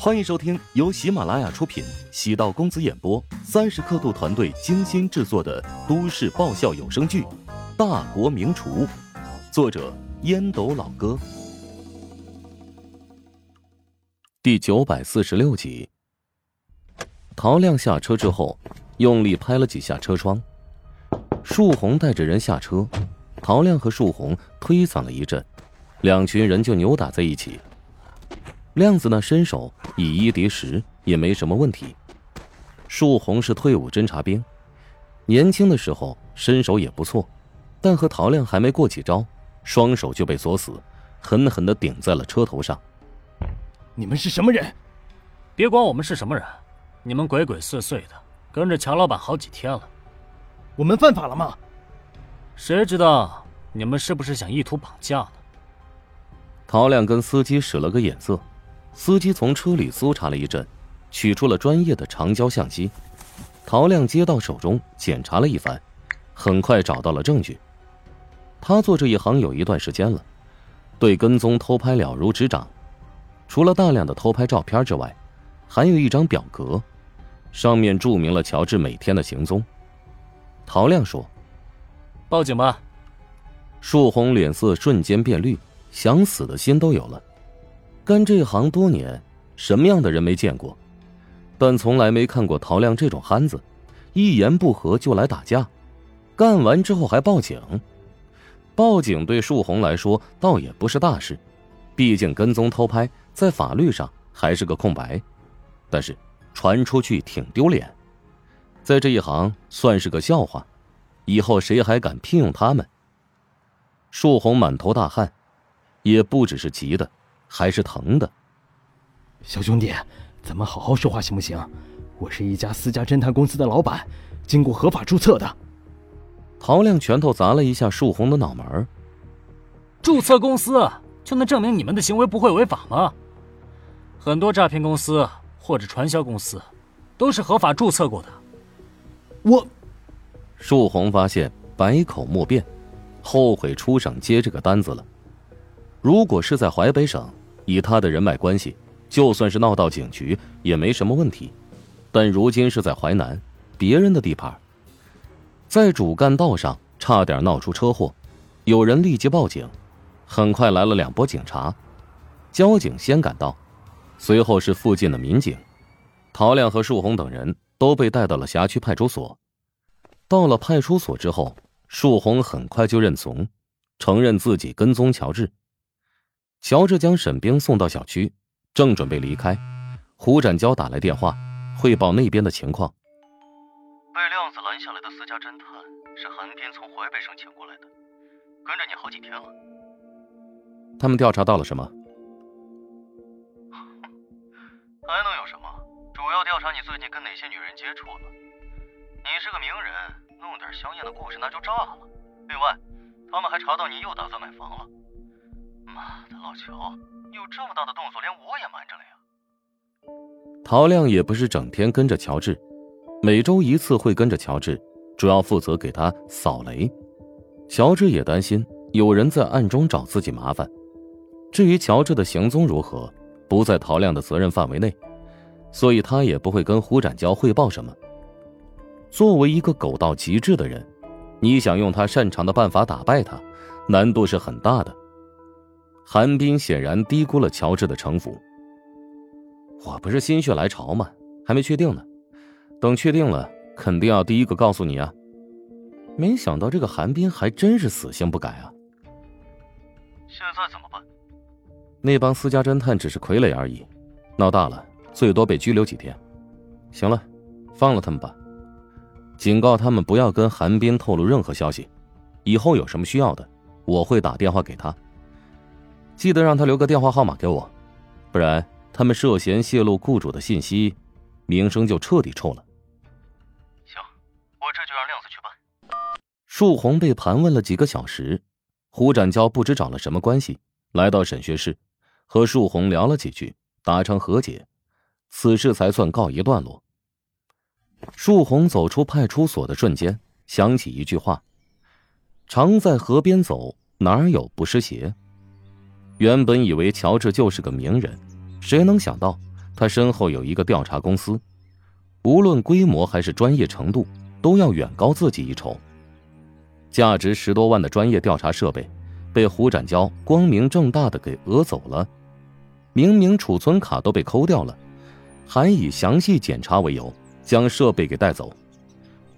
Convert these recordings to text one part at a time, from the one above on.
欢迎收听由喜马拉雅出品、喜道公子演播、三十刻度团队精心制作的都市爆笑有声剧《大国名厨》，作者烟斗老哥，第九百四十六集。陶亮下车之后，用力拍了几下车窗。树红带着人下车，陶亮和树红推搡了一阵，两群人就扭打在一起。亮子那身手以一敌十也没什么问题。树红是退伍侦察兵，年轻的时候身手也不错，但和陶亮还没过几招，双手就被锁死，狠狠的顶在了车头上。你们是什么人？别管我们是什么人，你们鬼鬼祟祟的跟着乔老板好几天了，我们犯法了吗？谁知道你们是不是想意图绑架呢？陶亮跟司机使了个眼色。司机从车里搜查了一阵，取出了专业的长焦相机。陶亮接到手中，检查了一番，很快找到了证据。他做这一行有一段时间了，对跟踪偷拍了如指掌。除了大量的偷拍照片之外，还有一张表格，上面注明了乔治每天的行踪。陶亮说：“报警吧。”树红脸色瞬间变绿，想死的心都有了。干这行多年，什么样的人没见过？但从来没看过陶亮这种憨子，一言不合就来打架，干完之后还报警。报警对树红来说倒也不是大事，毕竟跟踪偷拍在法律上还是个空白。但是传出去挺丢脸，在这一行算是个笑话，以后谁还敢聘用他们？树红满头大汗，也不只是急的。还是疼的，小兄弟，咱们好好说话行不行？我是一家私家侦探公司的老板，经过合法注册的。陶亮拳头砸了一下树红的脑门注册公司就能证明你们的行为不会违法吗？很多诈骗公司或者传销公司都是合法注册过的。我，树红发现百口莫辩，后悔出省接这个单子了。如果是在淮北省，以他的人脉关系，就算是闹到警局也没什么问题。但如今是在淮南，别人的地盘，在主干道上差点闹出车祸，有人立即报警，很快来了两波警察，交警先赶到，随后是附近的民警，陶亮和树红等人都被带到了辖区派出所。到了派出所之后，树红很快就认怂，承认自己跟踪乔治。乔治将沈冰送到小区，正准备离开，胡展娇打来电话，汇报那边的情况。被亮子拦下来的私家侦探是韩冰从淮北省请过来的，跟着你好几天了。他们调查到了什么？还能有什么？主要调查你最近跟哪些女人接触了。你是个名人，弄点香艳的故事那就炸了。另外，他们还查到你又打算买房了。妈的，老乔，有这么大的动作，连我也瞒着了呀！陶亮也不是整天跟着乔治，每周一次会跟着乔治，主要负责给他扫雷。乔治也担心有人在暗中找自己麻烦。至于乔治的行踪如何，不在陶亮的责任范围内，所以他也不会跟胡展娇汇报什么。作为一个狗到极致的人，你想用他擅长的办法打败他，难度是很大的。韩冰显然低估了乔治的城府。我不是心血来潮吗？还没确定呢，等确定了，肯定要第一个告诉你啊！没想到这个韩冰还真是死性不改啊！现在怎么办？那帮私家侦探只是傀儡而已，闹大了最多被拘留几天。行了，放了他们吧，警告他们不要跟韩冰透露任何消息，以后有什么需要的，我会打电话给他。记得让他留个电话号码给我，不然他们涉嫌泄露雇主的信息，名声就彻底臭了。行，我这就让亮子去办。树红被盘问了几个小时，胡展娇不知找了什么关系，来到审讯室，和树红聊了几句，达成和解，此事才算告一段落。树红走出派出所的瞬间，想起一句话：“常在河边走，哪有不湿鞋。”原本以为乔治就是个名人，谁能想到他身后有一个调查公司，无论规模还是专业程度，都要远高自己一筹。价值十多万的专业调查设备，被胡展娇光明正大的给讹走了。明明储存卡都被抠掉了，还以详细检查为由将设备给带走，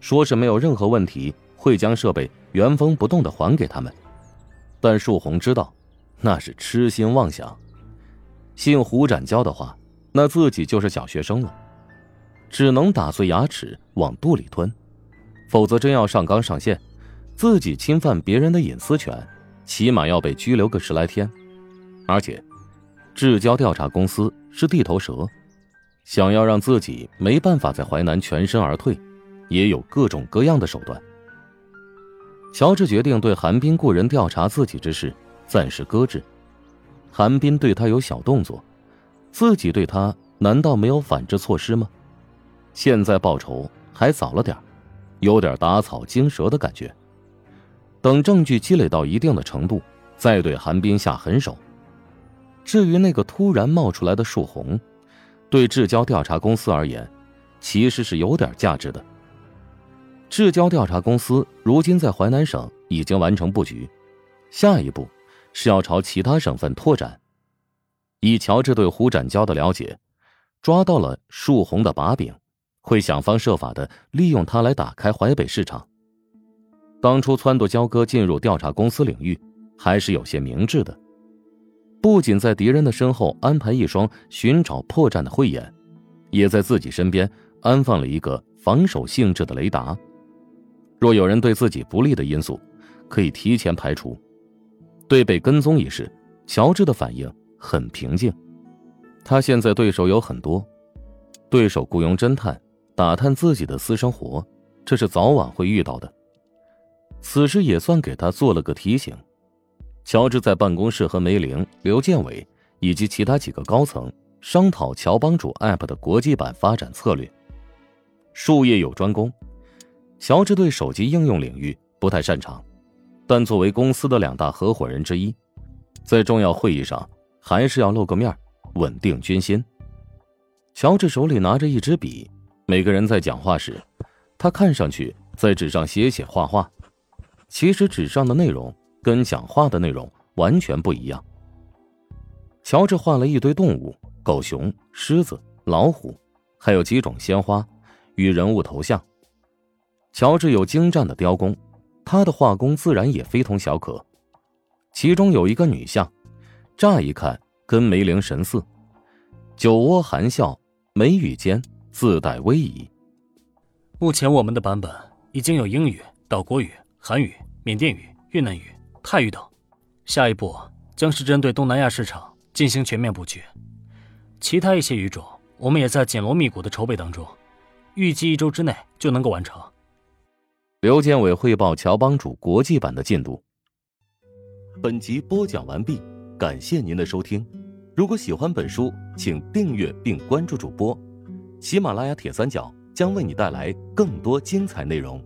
说是没有任何问题，会将设备原封不动的还给他们。但树红知道，那是痴心妄想。信胡展娇的话，那自己就是小学生了，只能打碎牙齿往肚里吞，否则真要上纲上线，自己侵犯别人的隐私权，起码要被拘留个十来天。而且，至交调查公司是地头蛇，想要让自己没办法在淮南全身而退，也有各种各样的手段。乔治决定对韩冰雇人调查自己之事暂时搁置。韩冰对他有小动作，自己对他难道没有反制措施吗？现在报仇还早了点有点打草惊蛇的感觉。等证据积累到一定的程度，再对韩冰下狠手。至于那个突然冒出来的树红，对至交调查公司而言，其实是有点价值的。至交调查公司如今在淮南省已经完成布局，下一步是要朝其他省份拓展。以乔治对胡展娇的了解，抓到了树红的把柄，会想方设法的利用它来打开淮北市场。当初撺掇焦哥进入调查公司领域，还是有些明智的，不仅在敌人的身后安排一双寻找破绽的慧眼，也在自己身边安放了一个防守性质的雷达。若有人对自己不利的因素，可以提前排除。对被跟踪一事，乔治的反应很平静。他现在对手有很多，对手雇佣侦探打探自己的私生活，这是早晚会遇到的。此事也算给他做了个提醒。乔治在办公室和梅玲、刘建伟以及其他几个高层商讨乔帮主 App 的国际版发展策略。术业有专攻。乔治对手机应用领域不太擅长，但作为公司的两大合伙人之一，在重要会议上还是要露个面，稳定军心。乔治手里拿着一支笔，每个人在讲话时，他看上去在纸上写写画画，其实纸上的内容跟讲话的内容完全不一样。乔治画了一堆动物：狗熊、狮子、老虎，还有几种鲜花与人物头像。乔治有精湛的雕工，他的画工自然也非同小可。其中有一个女像，乍一看跟梅玲神似，酒窝含笑，眉宇间自带威仪。目前我们的版本已经有英语、岛国语、韩语、缅甸语、越南语、泰语等，下一步将是针对东南亚市场进行全面布局。其他一些语种，我们也在紧锣密鼓的筹备当中，预计一周之内就能够完成。刘建伟汇报乔帮主国际版的进度。本集播讲完毕，感谢您的收听。如果喜欢本书，请订阅并关注主播。喜马拉雅铁三角将为你带来更多精彩内容。